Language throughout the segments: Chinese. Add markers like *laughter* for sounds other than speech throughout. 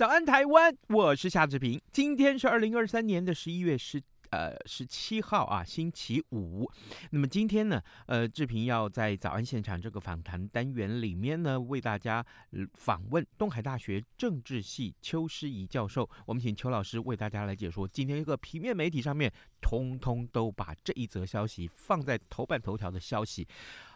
早安，台湾！我是夏志平。今天是二零二三年的十一月十。呃，十七号啊，星期五。那么今天呢，呃，志平要在早安现场这个访谈单元里面呢，为大家访问东海大学政治系邱诗怡教授。我们请邱老师为大家来解说今天一个平面媒体上面，通通都把这一则消息放在头版头条的消息。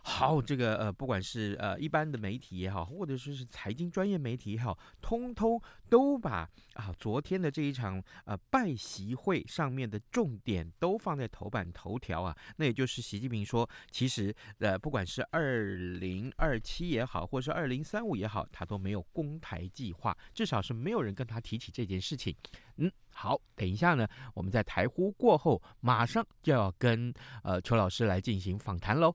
好，这个呃，不管是呃一般的媒体也好，或者说是财经专业媒体也好，通通都把啊昨天的这一场呃拜习会上面的重点都放在头版头条啊。那也就是习近平说，其实呃不管是二零二七也好，或是二零三五也好，他都没有攻台计划，至少是没有人跟他提起这件事情。嗯，好，等一下呢，我们在台呼过后，马上就要跟呃邱老师来进行访谈喽。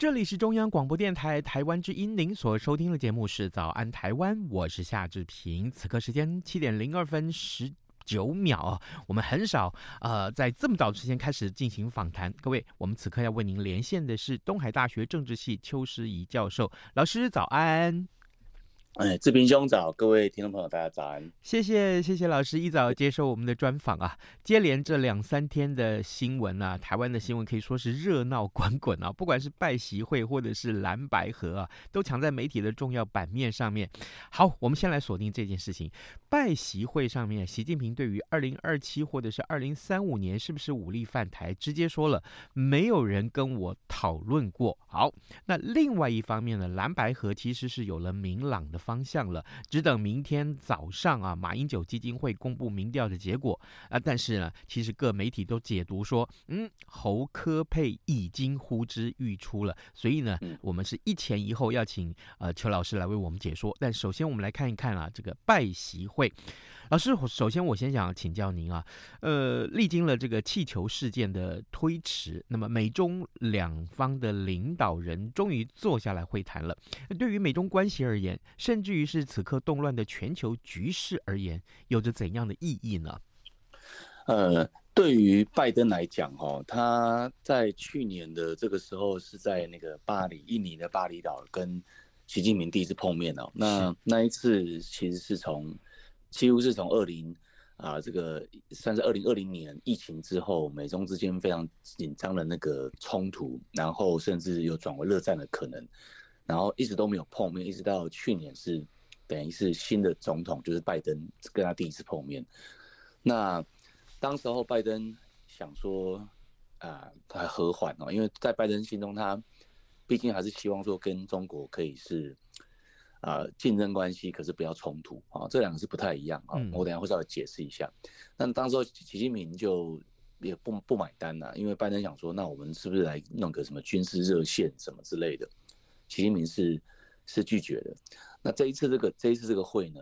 这里是中央广播电台台湾之音，您所收听的节目是《早安台湾》，我是夏志平。此刻时间七点零二分十九秒，我们很少呃在这么早之前开始进行访谈。各位，我们此刻要为您连线的是东海大学政治系邱诗怡教授，老师早安。哎，志平兄早，各位听众朋友，大家早安。谢谢谢谢老师一早接受我们的专访啊。接连这两三天的新闻啊，台湾的新闻可以说是热闹 *laughs* 滚滚啊。不管是拜习会或者是蓝白合啊，都抢在媒体的重要版面上面。好，我们先来锁定这件事情。拜习会上面，习近平对于二零二七或者是二零三五年是不是武力犯台，直接说了，没有人跟我讨论过。好，那另外一方面呢，蓝白合其实是有了明朗的方向了，只等明天早上啊，马英九基金会公布民调的结果啊。但是呢，其实各媒体都解读说，嗯，侯科佩已经呼之欲出了。所以呢，我们是一前一后要请呃邱老师来为我们解说。但首先我们来看一看啊，这个拜习会。老师，首先我先想请教您啊，呃，历经了这个气球事件的推迟，那么美中两方的领导人终于坐下来会谈了。对于美中关系而言，甚至于是此刻动乱的全球局势而言，有着怎样的意义呢？呃，对于拜登来讲，哈，他在去年的这个时候是在那个巴黎，印尼的巴厘岛跟习近平第一次碰面哦。那那一次其实是从几乎是从二零啊，这个算是二零二零年疫情之后，美中之间非常紧张的那个冲突，然后甚至有转为热战的可能，然后一直都没有碰面，一直到去年是等于是新的总统，就是拜登跟他第一次碰面。那当时候拜登想说啊，他和缓哦，因为在拜登心中，他毕竟还是希望说跟中国可以是。啊，竞争关系可是不要冲突啊，这两个是不太一样啊。我等下会稍微解释一下。那、嗯、当时候习近平就也不不买单了，因为拜登想说，那我们是不是来弄个什么军事热线什么之类的？习近平是是拒绝的。那这一次这个这一次这个会呢，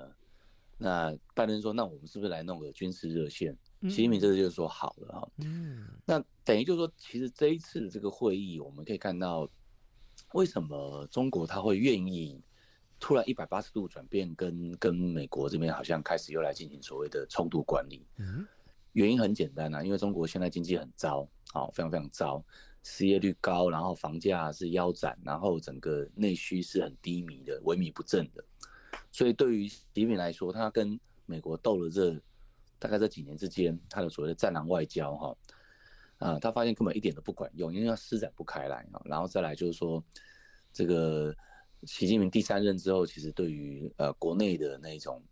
那拜登说，那我们是不是来弄个军事热线？习近平这次就说好了哈。嗯。那等于就是说，其实这一次的这个会议，我们可以看到为什么中国他会愿意。突然一百八十度转变，跟跟美国这边好像开始又来进行所谓的冲突管理。嗯，原因很简单啊，因为中国现在经济很糟，好，非常非常糟，失业率高，然后房价是腰斩，然后整个内需是很低迷的，萎靡不振的。所以对于习近平来说，他跟美国斗了这大概这几年之间，他的所谓的战狼外交哈，啊，他发现根本一点都不管用，因为他施展不开来啊。然后再来就是说，这个习近平第三任之后，其实对于呃国内的那种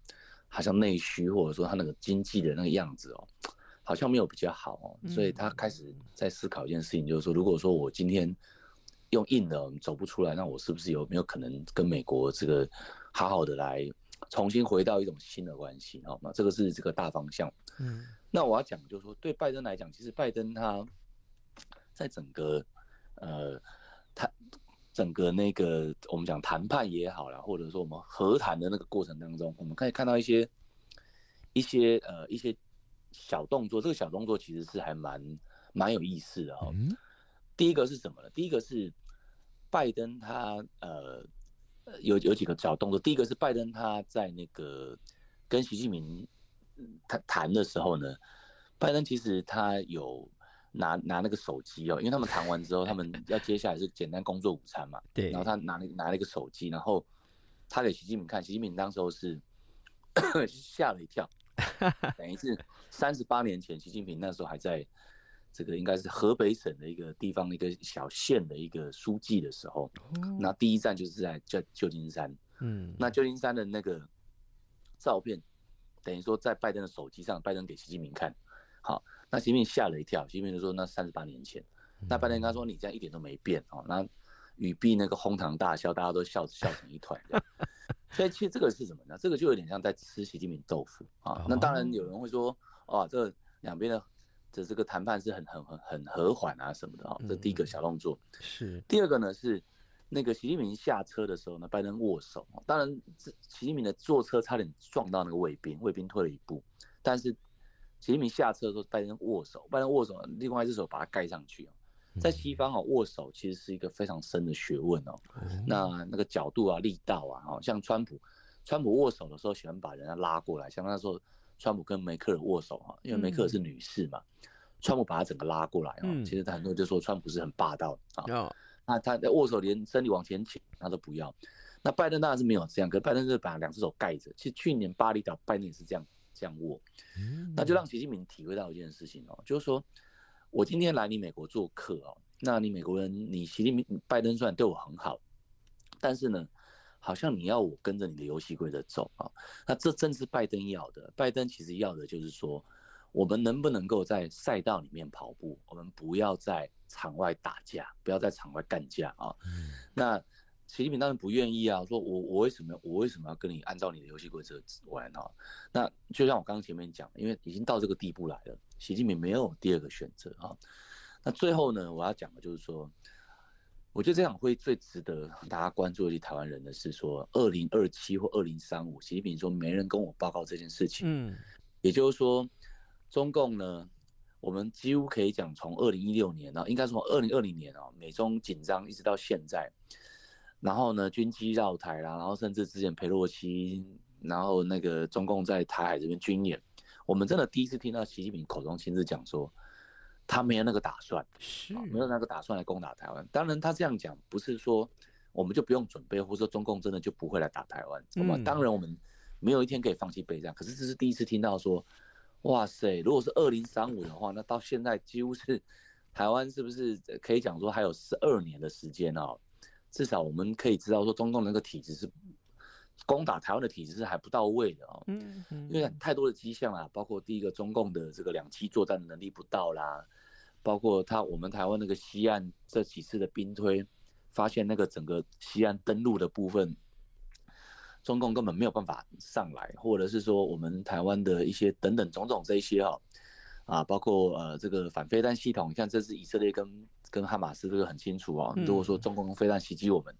好像内需或者说他那个经济的那个样子哦，好像没有比较好哦，所以他开始在思考一件事情，就是说，如果说我今天用硬的走不出来，那我是不是有没有可能跟美国这个好好的来重新回到一种新的关系？好，那这个是这个大方向。嗯。那我要讲，就是说，对拜登来讲，其实拜登他在整个呃谈整个那个我们讲谈判也好啦，或者说我们和谈的那个过程当中，我们可以看到一些一些呃一些小动作。这个小动作其实是还蛮蛮有意思的哈。第一个是什么呢？第一个是拜登他呃有有几个小动作。第一个是拜登他在那个跟习近平。他谈的时候呢，拜登其实他有拿拿那个手机哦，因为他们谈完之后，他们 *laughs* 要接下来是简单工作午餐嘛，对，然后他拿了拿了一个手机，然后他给习近平看，习近平当时候是 *coughs* 吓了一跳，等于是三十八年前，习近平那时候还在这个应该是河北省的一个地方的一个小县的一个书记的时候，那第一站就是在叫旧金山，嗯，那旧金山的那个照片。等于说，在拜登的手机上，拜登给习近平看，好，那习近平吓了一跳，习近平就说：“那三十八年前。”那拜登跟他说：“你这样一点都没变哦。”那语毕那个哄堂大笑，大家都笑笑成一团。所以其实这个是什么呢？这个就有点像在吃习近平豆腐啊。那当然有人会说：“哦，这两边的这这个谈判是很很很很和缓啊什么的啊。”这第一个小动作是。第二个呢是。那个习近平下车的时候呢，拜登握手。当然，习近平的坐车差点撞到那个卫兵，卫兵退了一步。但是，习近平下车的时候，拜登握手，拜登握手，另外一只手把它盖上去。在西方哦，握手其实是一个非常深的学问哦。那那个角度啊，力道啊，哦，像川普，川普握手的时候喜欢把人家拉过来，像那时候川普跟梅克尔握手哈，因为梅克尔是女士嘛，川普把他整个拉过来啊。其实很多人就说川普是很霸道啊。那他在握手，连身体往前倾，他都不要。那拜登当然是没有这样，可拜登是把两只手盖着。其实去年巴厘岛拜登也是这样这样握，那就让习近平体会到一件事情哦，就是说我今天来你美国做客哦，那你美国人，你习近平拜登虽然对我很好，但是呢，好像你要我跟着你的游戏规则走啊。那这正是拜登要的，拜登其实要的就是说。我们能不能够在赛道里面跑步？我们不要在场外打架，不要在场外干架啊！那习近平当然不愿意啊，说我我为什么我为什么要跟你按照你的游戏规则玩啊？那就像我刚刚前面讲，因为已经到这个地步来了，习近平没有第二个选择啊。那最后呢，我要讲的就是说，我觉得这场会最值得大家关注的台湾人的是说，二零二七或二零三五，习近平说没人跟我报告这件事情，嗯，也就是说。中共呢，我们几乎可以讲，从二零一六年啊，应该从二零二零年啊，美中紧张一直到现在，然后呢，军机绕台啦，然后甚至之前裴洛西，然后那个中共在台海这边军演，我们真的第一次听到习近平口中亲自讲说，他没有那个打算，是没有那个打算来攻打台湾。当然，他这样讲不是说我们就不用准备，或者说中共真的就不会来打台湾。那么、嗯、当然我们没有一天可以放弃备战，可是这是第一次听到说。哇塞！如果是二零三五的话，那到现在几乎是台湾是不是可以讲说还有十二年的时间哦？至少我们可以知道说，中共那个体制是攻打台湾的体制是还不到位的哦。嗯嗯。因为太多的迹象啦，包括第一个中共的这个两栖作战的能力不到啦，包括他我们台湾那个西岸这几次的兵推，发现那个整个西岸登陆的部分。中共根本没有办法上来，或者是说我们台湾的一些等等种种这一些哈，啊，包括呃这个反飞弹系统，你看这次以色列跟跟哈马斯这个很清楚哦。如果说中共用飞弹袭击我们，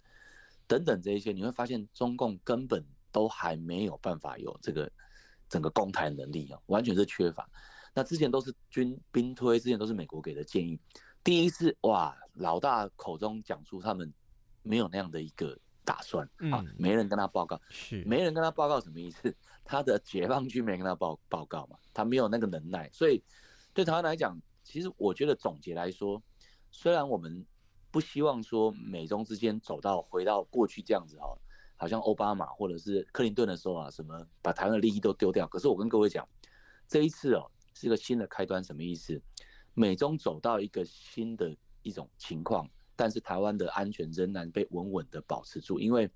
等等这一些，你会发现中共根本都还没有办法有这个整个攻台能力哦，完全是缺乏。那之前都是军兵推，之前都是美国给的建议，第一次哇，老大口中讲出他们没有那样的一个。打算啊，没人跟他报告，是没人跟他报告什么意思？*laughs* 他的解放军没跟他报报告嘛，他没有那个能耐，所以对台湾来讲，其实我觉得总结来说，虽然我们不希望说美中之间走到回到过去这样子哈，好像奥巴马或者是克林顿的时候啊，什么把台湾的利益都丢掉，可是我跟各位讲，这一次哦是一个新的开端，什么意思？美中走到一个新的一种情况，但是台湾的安全仍然被稳稳的保持住，因为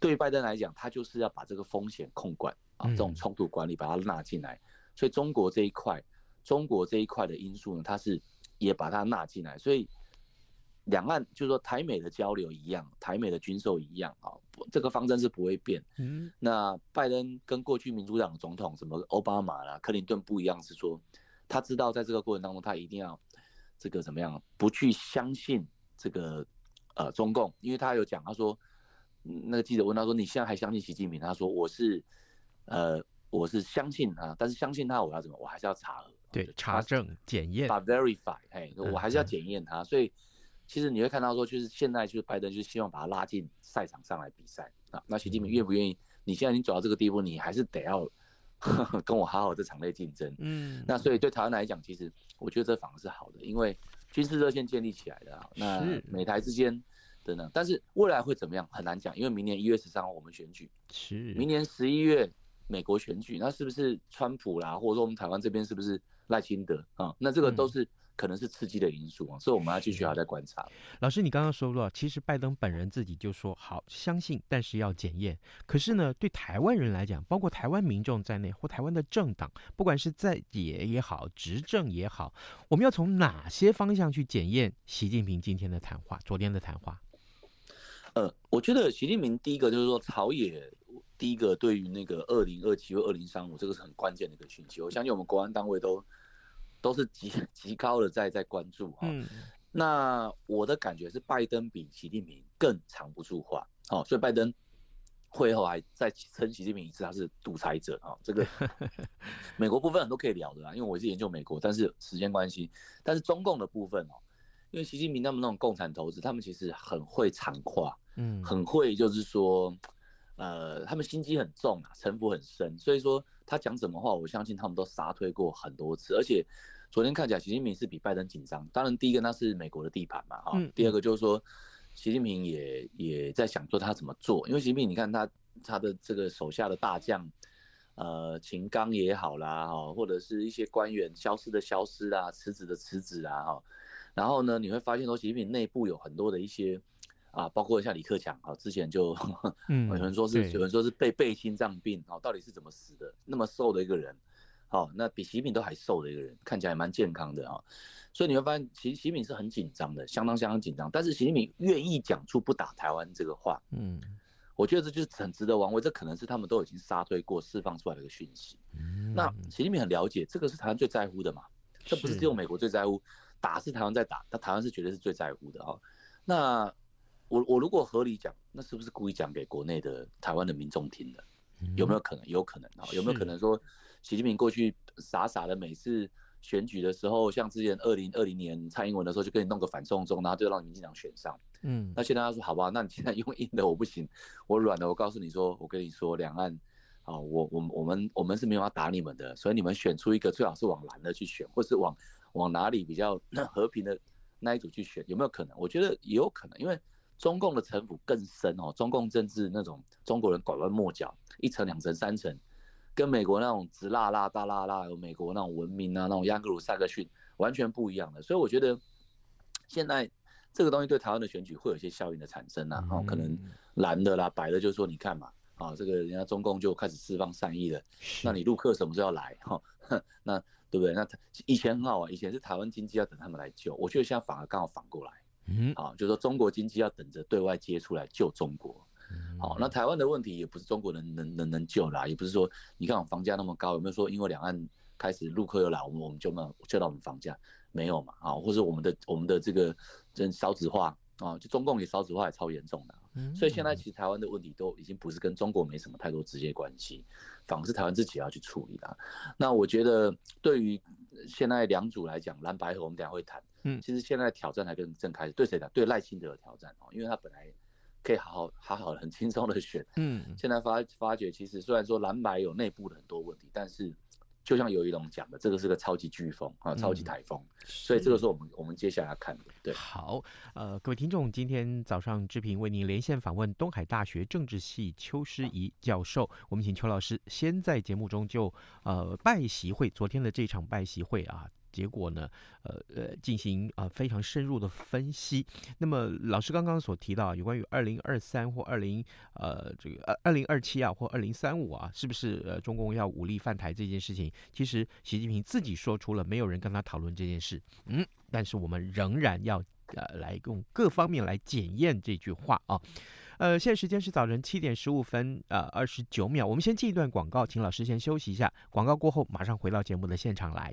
对于拜登来讲，他就是要把这个风险控管啊，这种冲突管理把它纳进来，所以中国这一块，中国这一块的因素呢，它是也把它纳进来，所以。两岸就是说台美的交流一样，台美的军售一样啊，这个方针是不会变。嗯，那拜登跟过去民主党的总统什么奥巴马啦、克林顿不一样，是说他知道在这个过程当中，他一定要这个怎么样，不去相信这个呃中共，因为他有讲，他说那个记者问他说，你现在还相信习近平？他说我是呃我是相信他，但是相信他我要怎么？我还是要查核，对，查证检验，把 verify，嘿，我还是要检验它，所以。其实你会看到说，就是现在就是拜登就是希望把他拉进赛场上来比赛啊。那习近平愿不愿意？你现在已经走到这个地步，你还是得要呵呵 *laughs* 跟我好好这场内竞争。嗯。那所以对台湾来讲，其实我觉得这反而是好的，因为军事热线建立起来的啊。那美台之间等等，但是未来会怎么样很难讲，因为明年一月十三号我们选举，是明年十一月美国选举，那是不是川普啦，或者说我们台湾这边是不是赖清德啊？那这个都是。可能是刺激的因素啊，所以我们要继续要再观察。老师，你刚刚说了，其实拜登本人自己就说好相信，但是要检验。可是呢，对台湾人来讲，包括台湾民众在内，或台湾的政党，不管是在野也好，执政也好，我们要从哪些方向去检验习近平今天的谈话，昨天的谈话？呃，我觉得习近平第一个就是说，朝野第一个对于那个二零二七或二零三五这个是很关键的一个讯息。我相信我们国安单位都。都是极 *laughs* 极高的在在关注哈，那我的感觉是拜登比习近平更藏不住话，哦，所以拜登会后还再称习近平一次他是独裁者啊，这个 *laughs* 美国部分很多可以聊的啦，因为我是研究美国，但是时间关系，但是中共的部分哦，因为习近平他们那种共产投资，他们其实很会藏话，嗯，很会就是说，呃，他们心机很重啊，城府很深，所以说他讲什么话，我相信他们都杀推过很多次，而且。昨天看起来，习近平是比拜登紧张。当然，第一个那是美国的地盘嘛，哈。第二个就是说，习近平也也在想说他怎么做，因为习近平你看他他的这个手下的大将，呃，秦刚也好啦，哈，或者是一些官员消失的消失啊，辞职的辞职啊，哈。然后呢，你会发现说，习近平内部有很多的一些啊，包括像李克强啊，之前就 *laughs* 有人说是有人说是被被心脏病啊，到底是怎么死的？那么瘦的一个人。好，那比习近平都还瘦的一个人，看起来蛮健康的啊，所以你会发现，其实习近平是很紧张的，相当相当紧张。但是习近平愿意讲出不打台湾这个话，嗯，我觉得这就是很值得玩味。这可能是他们都已经杀退过、释放出来的一个讯息。那习近平很了解，这个是台湾最在乎的嘛？这不是只有美国最在乎，打是台湾在打，但台湾是绝对是最在乎的哈。那我我如果合理讲，那是不是故意讲给国内的台湾的民众听的？有没有可能？有可能啊，有没有可能说？习近平过去傻傻的，每次选举的时候，像之前二零二零年蔡英文的时候，就给你弄个反送中，然后就让民进党选上。嗯，那现在他说好吧，那你现在用硬的我不行，我软的，我告诉你说，我跟你说，两岸啊，我我我们我们是没有要打你们的，所以你们选出一个最好是往蓝的去选，或是往往哪里比较 *clears throat* 和平的那一组去选，有没有可能？我觉得也有可能，因为中共的城府更深哦，中共政治那种中国人拐弯抹角，一层两层三层。跟美国那种直辣辣大辣辣，有美国那种文明啊，那种盎格鲁撒克逊完全不一样的，所以我觉得现在这个东西对台湾的选举会有一些效应的产生啊，哦，可能蓝的啦、白的，就是说你看嘛，啊，这个人家中共就开始释放善意了，那你陆客什么时候要来？哈，那对不对？那以前很好啊，以前是台湾经济要等他们来救，我觉得现在反而刚好反过来，嗯，啊，就是说中国经济要等着对外接出来救中国。好，那台湾的问题也不是中国人能能能救啦，也不是说你看我房价那么高，有没有说因为两岸开始陆客又来，我们我们就没有救到我们房价？没有嘛？啊，或者我们的我们的这个真少子化啊，就中共也少子化也超严重的，所以现在其实台湾的问题都已经不是跟中国没什么太多直接关系，反而是台湾自己要去处理的。那我觉得对于现在两组来讲，蓝白和我们等下会谈，嗯，其实现在挑战还更正开始，对谁的？对赖清德的挑战哦，因为他本来。可以好好好好的很轻松的选，嗯，现在发发觉其实虽然说蓝白有内部的很多问题，但是就像尤一龙讲的，这个是个超级飓风啊，超级台风，嗯，所以这个是我们我们接下来要看的。对，好，呃，各位听众，今天早上志平为您连线访问东海大学政治系邱诗怡教授，我们请邱老师先在节目中就呃拜席会昨天的这场拜席会啊。结果呢，呃呃，进行啊、非常深入的分析。那么老师刚刚所提到有关于二零二三或二零呃这个二二零二七啊或二零三五啊，是不是呃中共要武力犯台这件事情？其实习近平自己说出了，没有人跟他讨论这件事。嗯，但是我们仍然要呃来用各方面来检验这句话啊。呃，现在时间是早晨七点十五分，呃，二十九秒。我们先进一段广告，请老师先休息一下。广告过后，马上回到节目的现场来。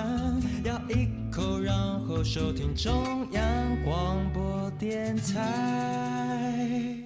然后收听中央广播电台。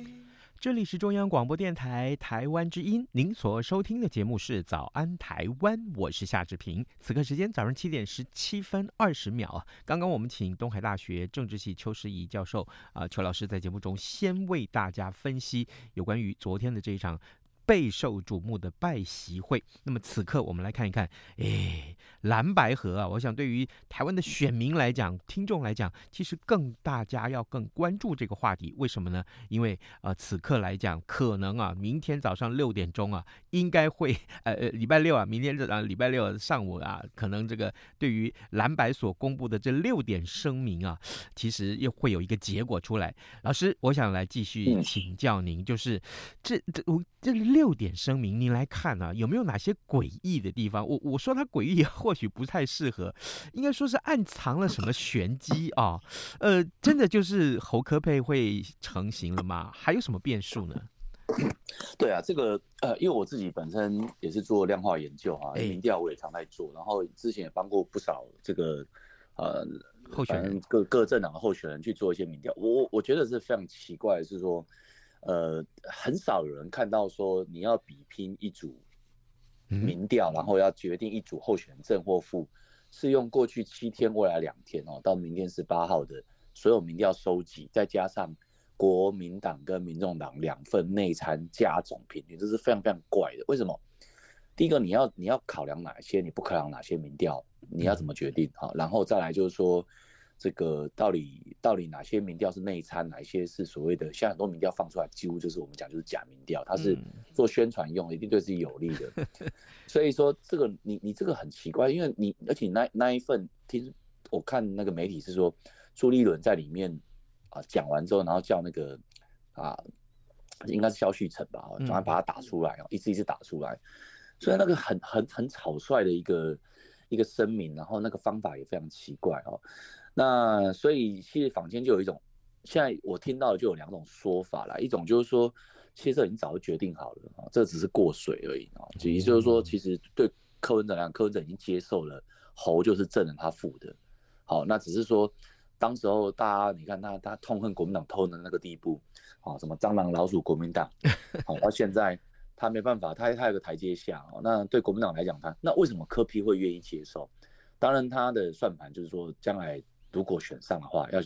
这里是中央广播电台台湾之音，您所收听的节目是《早安台湾》，我是夏志平。此刻时间早上七点十七分二十秒啊，刚刚我们请东海大学政治系邱师仪教授啊，邱老师在节目中先为大家分析有关于昨天的这一场。备受瞩目的拜习会，那么此刻我们来看一看，哎，蓝白合啊，我想对于台湾的选民来讲、听众来讲，其实更大家要更关注这个话题，为什么呢？因为呃，此刻来讲，可能啊，明天早上六点钟啊，应该会 *laughs* 呃呃，礼拜六啊，明天这啊礼拜六上午啊，可能这个对于蓝白所公布的这六点声明啊，其实又会有一个结果出来。老师，我想来继续请教您，就是这这我这里。六点声明，您来看啊，有没有哪些诡异的地方？我我说它诡异，或许不太适合，应该说是暗藏了什么玄机啊？呃，真的就是侯科佩会成型了吗？还有什么变数呢？对啊，这个呃，因为我自己本身也是做量化研究啊，民调我也常在做，然后之前也帮过不少这个呃候选人各各政党的候选人去做一些民调，我我觉得是非常奇怪的是说。呃，很少有人看到说你要比拼一组民调，然后要决定一组候选人正或负，是用过去七天、未来两天哦，到明天十八号的所有民调收集，再加上国民党跟民众党两份内参加总平均，这是非常非常怪的。为什么？第一个，你要你要考量哪些，你不考量哪些民调，你要怎么决定？好，然后再来就是说。这个到底到底哪些民调是内参，哪些是所谓的？像很多民调放出来，几乎就是我们讲就是假民调，它是做宣传用，一定对自己有利的。*laughs* 所以说这个你你这个很奇怪，因为你而且那那一份听我看那个媒体是说朱立伦在里面啊讲完之后，然后叫那个啊应该是萧旭岑吧，然后把它打出来哦，一次一次打出来，所以那个很很很草率的一个一个声明，然后那个方法也非常奇怪哦。那所以其实坊间就有一种，现在我听到的就有两种说法啦，一种就是说，其实这已经早就决定好了啊，这只是过水而已啊，也就是说，其实对柯文哲来讲，柯文哲已经接受了侯就是正人他负的，好，那只是说，当时候大家你看他他痛恨国民党痛恨的那个地步，啊，什么蟑螂老鼠国民党，*laughs* 好，到现在他没办法，他他有个台阶下，那对国民党来讲，他那为什么柯批会愿意接受？当然他的算盘就是说将来。如果选上的话，要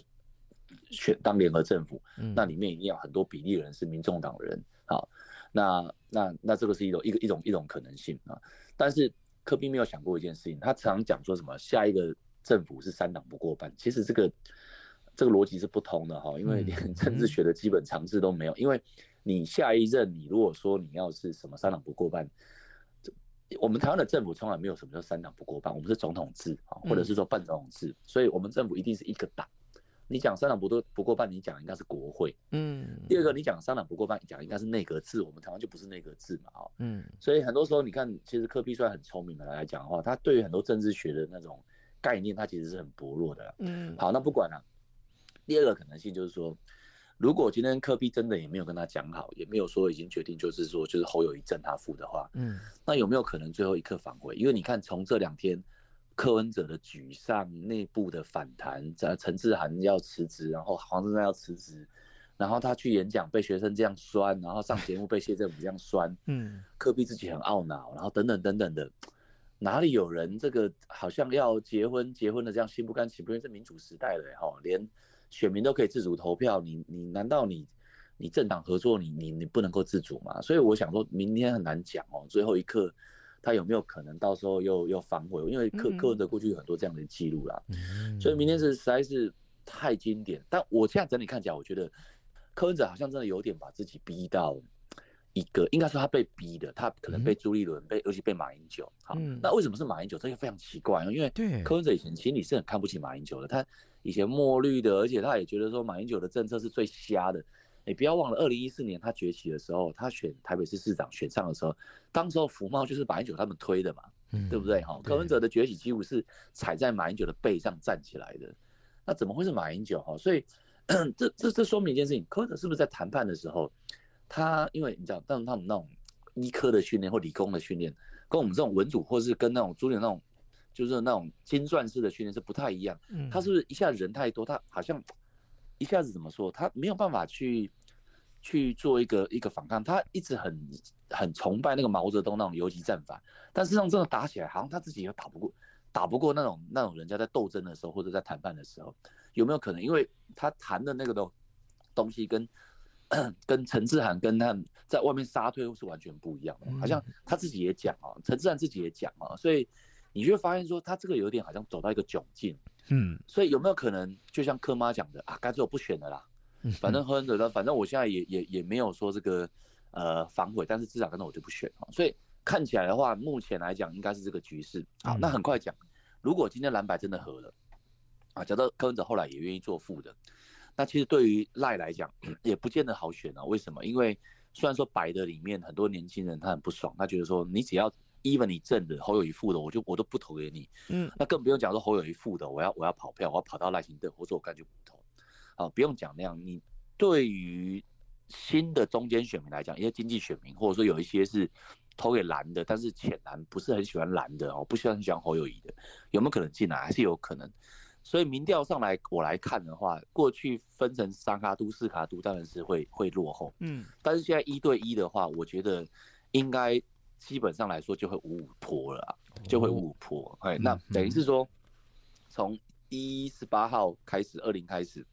选当联合政府，嗯，那里面一定要很多比例的人是民众党人，好，那那那这个是一种一个一种一种可能性啊。但是柯 P 没有想过一件事情，他常讲说什么下一个政府是三党不过半，其实这个这个逻辑是不通的哈，因为连政治学的基本常识都没有。因为你下一任，你如果说你要是什么三党不过半，我们台湾的政府从来没有什么叫三党不过半，我们是总统制啊，或者是说半总统制，所以我们政府一定是一个党。你讲三党不都不过半，你讲应该是国会。嗯。第二个，你讲三党不过半，讲应该是内阁制。我们台湾就不是内阁制嘛，哈。嗯。所以很多时候，你看，其实柯比虽然很聪明的来讲的话，他对于很多政治学的那种概念，他其实是很薄弱的。嗯。好，那不管了。第二个可能性就是说，如果今天科比真的也没有跟他讲好，也没有说已经决定，就是说就是侯友谊正他副的话，嗯，那有没有可能最后一刻反悔？因为你看，从这两天。柯文哲的沮丧，内部的反弹，在陈志涵要辞职，然后黄珊珊要辞职，然后他去演讲被学生这样酸，然后上节目被谢振武这样酸，嗯，*laughs* 柯 P 自己很懊恼，然后等等等等的，哪里有人这个好像要结婚结婚的这样心不甘情不愿？这民主时代了哈，连选民都可以自主投票，你你难道你你政党合作你你你不能够自主吗？所以我想说明天很难讲哦，最后一刻。他有没有可能到时候又又反悔？因为柯柯文哲过去有很多这样的记录啦，嗯、所以明天是实在是太经典。但我现在整体看起来，我觉得柯文哲好像真的有点把自己逼到一个，应该说他被逼的，他可能被朱立伦，被尤其被马英九。好，嗯、那为什么是马英九？这个非常奇怪，因为柯文哲以前心里是很看不起马英九的，他以前墨绿的，而且他也觉得说马英九的政策是最瞎的。你不要忘了，二零一四年他崛起的时候，他选台北市市长选上的时候，当时候福茂就是马英九他们推的嘛，嗯、对不对？哈，柯文哲的崛起几乎是踩在马英九的背上站起来的，那怎么会是马英九？哈，所以 *clears throat* 这这这说明一件事情，柯文哲是不是在谈判的时候，他因为你知道，但他们那种医科的训练或理工的训练，跟我们这种文组或是跟那种朱立那种就是那种精算式的训练是不太一样。嗯他是不是一下人太多，他好像一下子怎么说，他没有办法去。去做一个一个反抗，他一直很很崇拜那个毛泽东那种游击战法，但事实上真的打起来，好像他自己又打不过，打不过那种那种人家在斗争的时候或者在谈判的时候，有没有可能？因为他谈的那个东东西跟跟陈志涵跟他在外面杀退是完全不一样的，好像他自己也讲啊，陈志涵自己也讲啊，所以你就会发现说他这个有点好像走到一个窘境，嗯，所以有没有可能就像柯妈讲的啊，干脆我不选了啦。反正柯文哲，反正我现在也也也没有说这个呃反悔，但是至少跟着我就不选，所以看起来的话，目前来讲应该是这个局势。好，那很快讲，如果今天蓝白真的合了啊，假设柯文哲后来也愿意做副的，那其实对于赖来讲也不见得好选啊。为什么？因为虽然说白的里面很多年轻人他很不爽，他觉得说你只要 even 你正的侯友宜副的，我就我都不投给你。嗯，那更不用讲说侯友宜副的，我要我要跑票，我要跑到赖清德，我说我干脆不投。啊，不用讲那样。你对于新的中间选民来讲，一些经济选民，或者说有一些是投给蓝的，但是浅蓝不是很喜欢蓝的哦，不喜欢很喜欢侯友宜的，有没有可能进来？还是有可能。所以民调上来我来看的话，过去分成三卡都、四卡都，当然是会会落后。嗯，但是现在一对一的话，我觉得应该基本上来说就会五五破了，就会五五破。哎，那等于是说，从一十八号开始，二零开始。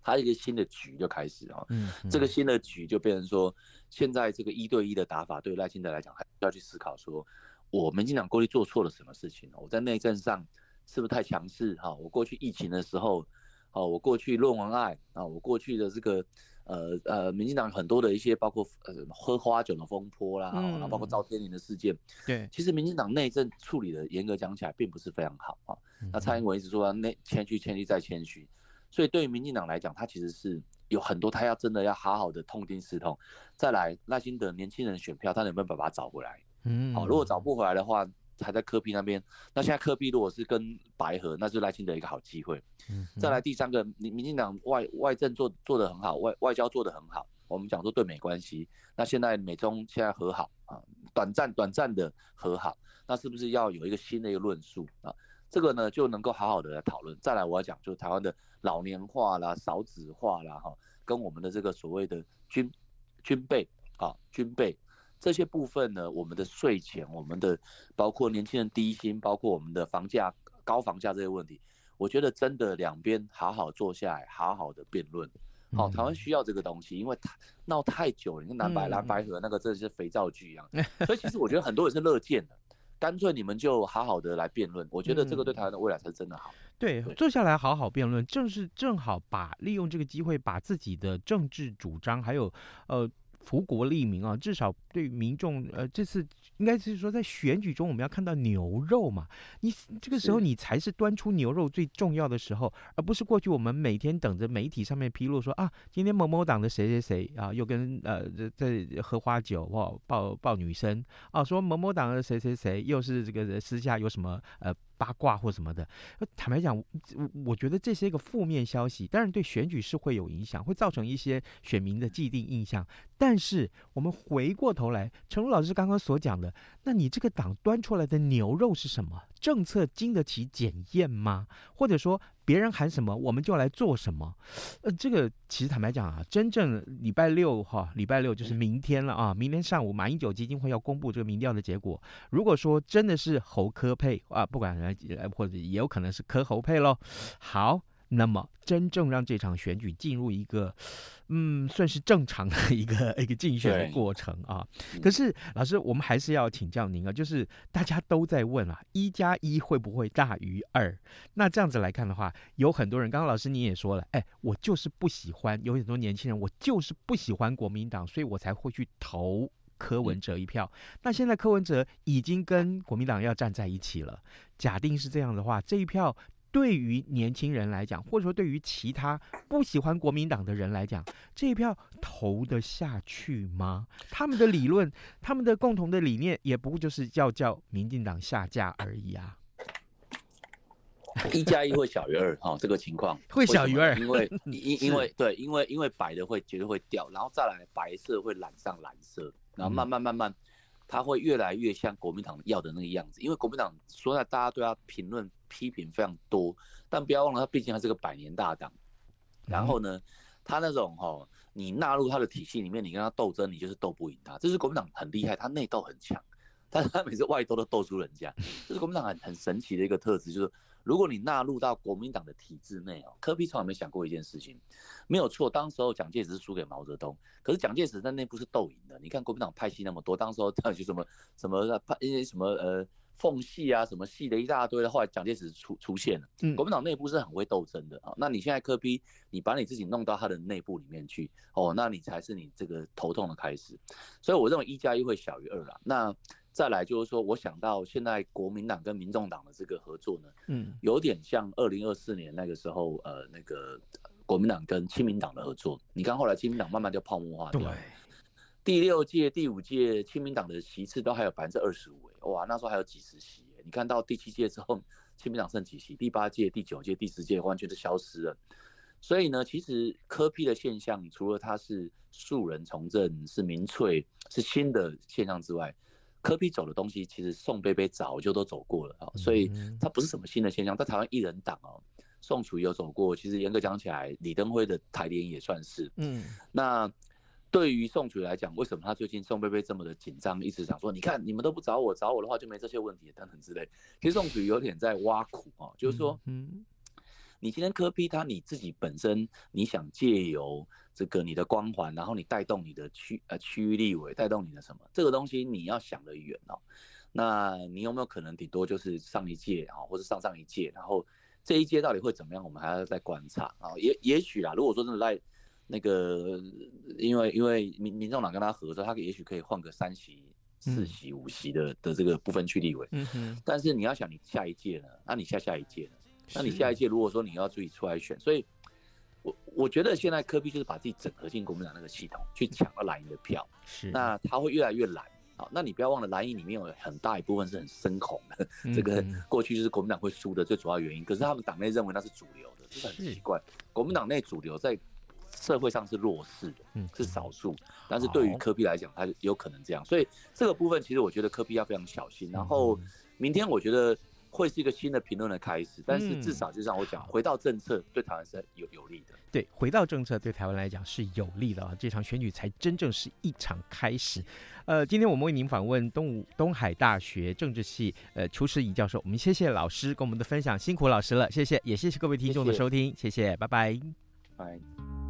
它一个新的局就开始啊，嗯，这个新的局就变成说，现在这个一对一的打法对赖清德来讲，还要去思考说，我们进党过去做错了什么事情？我在内政上是不是太强势？哈，我过去疫情的时候，哦，我过去论文案啊，我过去的这个呃呃，民进党很多的一些包括呃喝花酒的风波啦，然后包括赵天麟的事件，对，其实民进党内政处理的严格讲起来并不是非常好啊。那蔡英文一直说内谦虚谦虚再谦虚。所以对于民进党来讲，他其实是有很多他要真的要好好的痛定思痛，再来赖清德年轻人选票，他能不能把它找回来？嗯，好，如果找不回来的话，还在科比那边，那现在科比如果是跟白河，那是赖清德一个好机会。嗯，再来第三个，民民进党外外政做做得很好，外外交做得很好，我们讲说对美关系，那现在美中现在和好啊，短暂短暂的和好，那是不是要有一个新的一个论述啊？这个呢就能够好好的来讨论。再来我要讲，就是台湾的老年化啦、少子化啦，哈，跟我们的这个所谓的军军备啊、军备这些部分呢，我们的税前、我们的包括年轻人低薪、包括我们的房价高房价这些问题，我觉得真的两边好好坐下来，好好的辩论。好，台湾需要这个东西，因为太闹太久了，你看蓝白蓝白河那个真的是肥皂剧一样。*laughs* 所以其实我觉得很多人是乐见的。干脆你们就好好的来辩论，我觉得这个对台湾的未来才是真的好。对，坐下来好好辩论，正是正好把利用这个机会，把自己的政治主张还有呃。福国利民啊，至少对民众，呃，这次应该是说在选举中，我们要看到牛肉嘛。你这个时候你才是端出牛肉最重要的时候，而不是过去我们每天等着媒体上面披露说啊，今天某某党的谁谁谁啊，又跟呃在喝花酒哦，抱抱女生啊，说某某党的谁谁谁又是这个私下有什么呃。八卦或什么的，坦白讲，我我觉得这些个负面消息，当然对选举是会有影响，会造成一些选民的既定印象。但是我们回过头来，陈露老师刚刚所讲的，那你这个党端出来的牛肉是什么？政策经得起检验吗？或者说？别人喊什么，我们就来做什么。呃，这个其实坦白讲啊，真正礼拜六哈，礼拜六就是明天了啊。明天上午，马英九基金会要公布这个民调的结果。如果说真的是侯科配啊，不管来或者也有可能是科侯配喽。好。那么，真正让这场选举进入一个，嗯，算是正常的一个一个竞选的过程啊。可是，老师，我们还是要请教您啊，就是大家都在问啊，一加一会不会大于二？那这样子来看的话，有很多人，刚刚老师你也说了，哎，我就是不喜欢，有很多年轻人，我就是不喜欢国民党，所以我才会去投柯文哲一票。那现在柯文哲已经跟国民党要站在一起了，假定是这样的话，这一票。对于年轻人来讲，或者说对于其他不喜欢国民党的人来讲，这一票投得下去吗？他们的理论，他们的共同的理念，也不过就是要叫民进党下架而已啊。*laughs* 一加一会小于二，哈，这个情况 *laughs* 会小于二，*laughs* 因为因因为对，因为因为白的会绝对会掉，然后再来白色会染上蓝色，然后慢慢慢慢，它会越来越像国民党要的那个样子。因为国民党说在大家都要评论。批评非常多，但不要忘了，他毕竟还是个百年大党。然后呢，他那种哈，你纳入他的体系里面，你跟他斗争，你就是斗不赢他。这是国民党很厉害，他内斗很强，但是他每次外斗都斗输人家。这是国民党很很神奇的一个特质，就是如果你纳入到国民党的体制内哦，柯比从来没想过一件事情，没有错，当时候蒋介石是输给毛泽东，可是蒋介石在内部是斗赢的。你看国民党派系那么多，当时候就什么什么派因为什么呃。缝隙啊，什么系的一大堆的，后来蒋介石出出现了。嗯，国民党内部是很会斗争的啊。那你现在科比你把你自己弄到他的内部里面去，哦，那你才是你这个头痛的开始。所以我认为一加一会小于二啦。那再来就是说，我想到现在国民党跟民众党的这个合作呢，嗯，有点像二零二四年那个时候，呃，那个国民党跟亲民党的合作。你看后来亲民党慢慢就泡沫化掉。对。第六届、第五届亲民党的席次都还有百分之二十五。哇，那时候还有几十席，你看到第七届之后，亲民党剩几席？第八届、第九届、第十届完全都消失了。所以呢，其实柯 P 的现象，除了它是素人从政、是民粹、是新的现象之外，柯 P 走的东西，其实宋贝贝早就都走过了啊。所以它不是什么新的现象，在台湾一人党哦，宋楚瑜有走过，其实严格讲起来，李登辉的台联也算是。嗯，那。对于宋楚瑜来讲，为什么他最近宋贝贝这么的紧张，一直想说，你看你们都不找我，找我的话就没这些问题等等之类。其实宋楚瑜有点在挖苦哦，就是说，嗯，你今天磕 P 他你自己本身，你想借由这个你的光环，然后你带动你的区呃区域立委，带动你的什么这个东西，你要想得远哦。那你有没有可能顶多就是上一届啊，或者上上一届，然后这一届到底会怎么样，我们还要再观察啊。也也许啦，如果说真的在。那个，因为因为民民众党跟他合作，他也许可以换个三席、四席、五席的的这个不分区立委。嗯哼。但是你要想，你下一届呢？那你下下一届呢？那你下一届如果说你要自己出来选，所以我我觉得现在科比就是把自己整合进国民党那个系统，去抢到蓝营的票。是。那他会越来越蓝。好，那你不要忘了，蓝营里面有很大一部分是很深恐的。这个过去就是国民党会输的最主要原因。可是他们党内认为那是主流的，这是很奇怪。国民党内主流在。社会上是弱势的，嗯，是少数，但是对于科比来讲，他有可能这样，所以这个部分其实我觉得科比要非常小心。然后明天我觉得会是一个新的评论的开始，但是至少就像我讲，回到政策对台湾是有有利的。对，回到政策对台湾来讲是有利的啊！这场选举才真正是一场开始。呃，今天我们为您访问东吴东海大学政治系呃邱师仪教授，我们谢谢老师跟我们的分享，辛苦老师了，谢谢，也谢谢各位听众的收听，谢谢，谢谢拜拜，拜。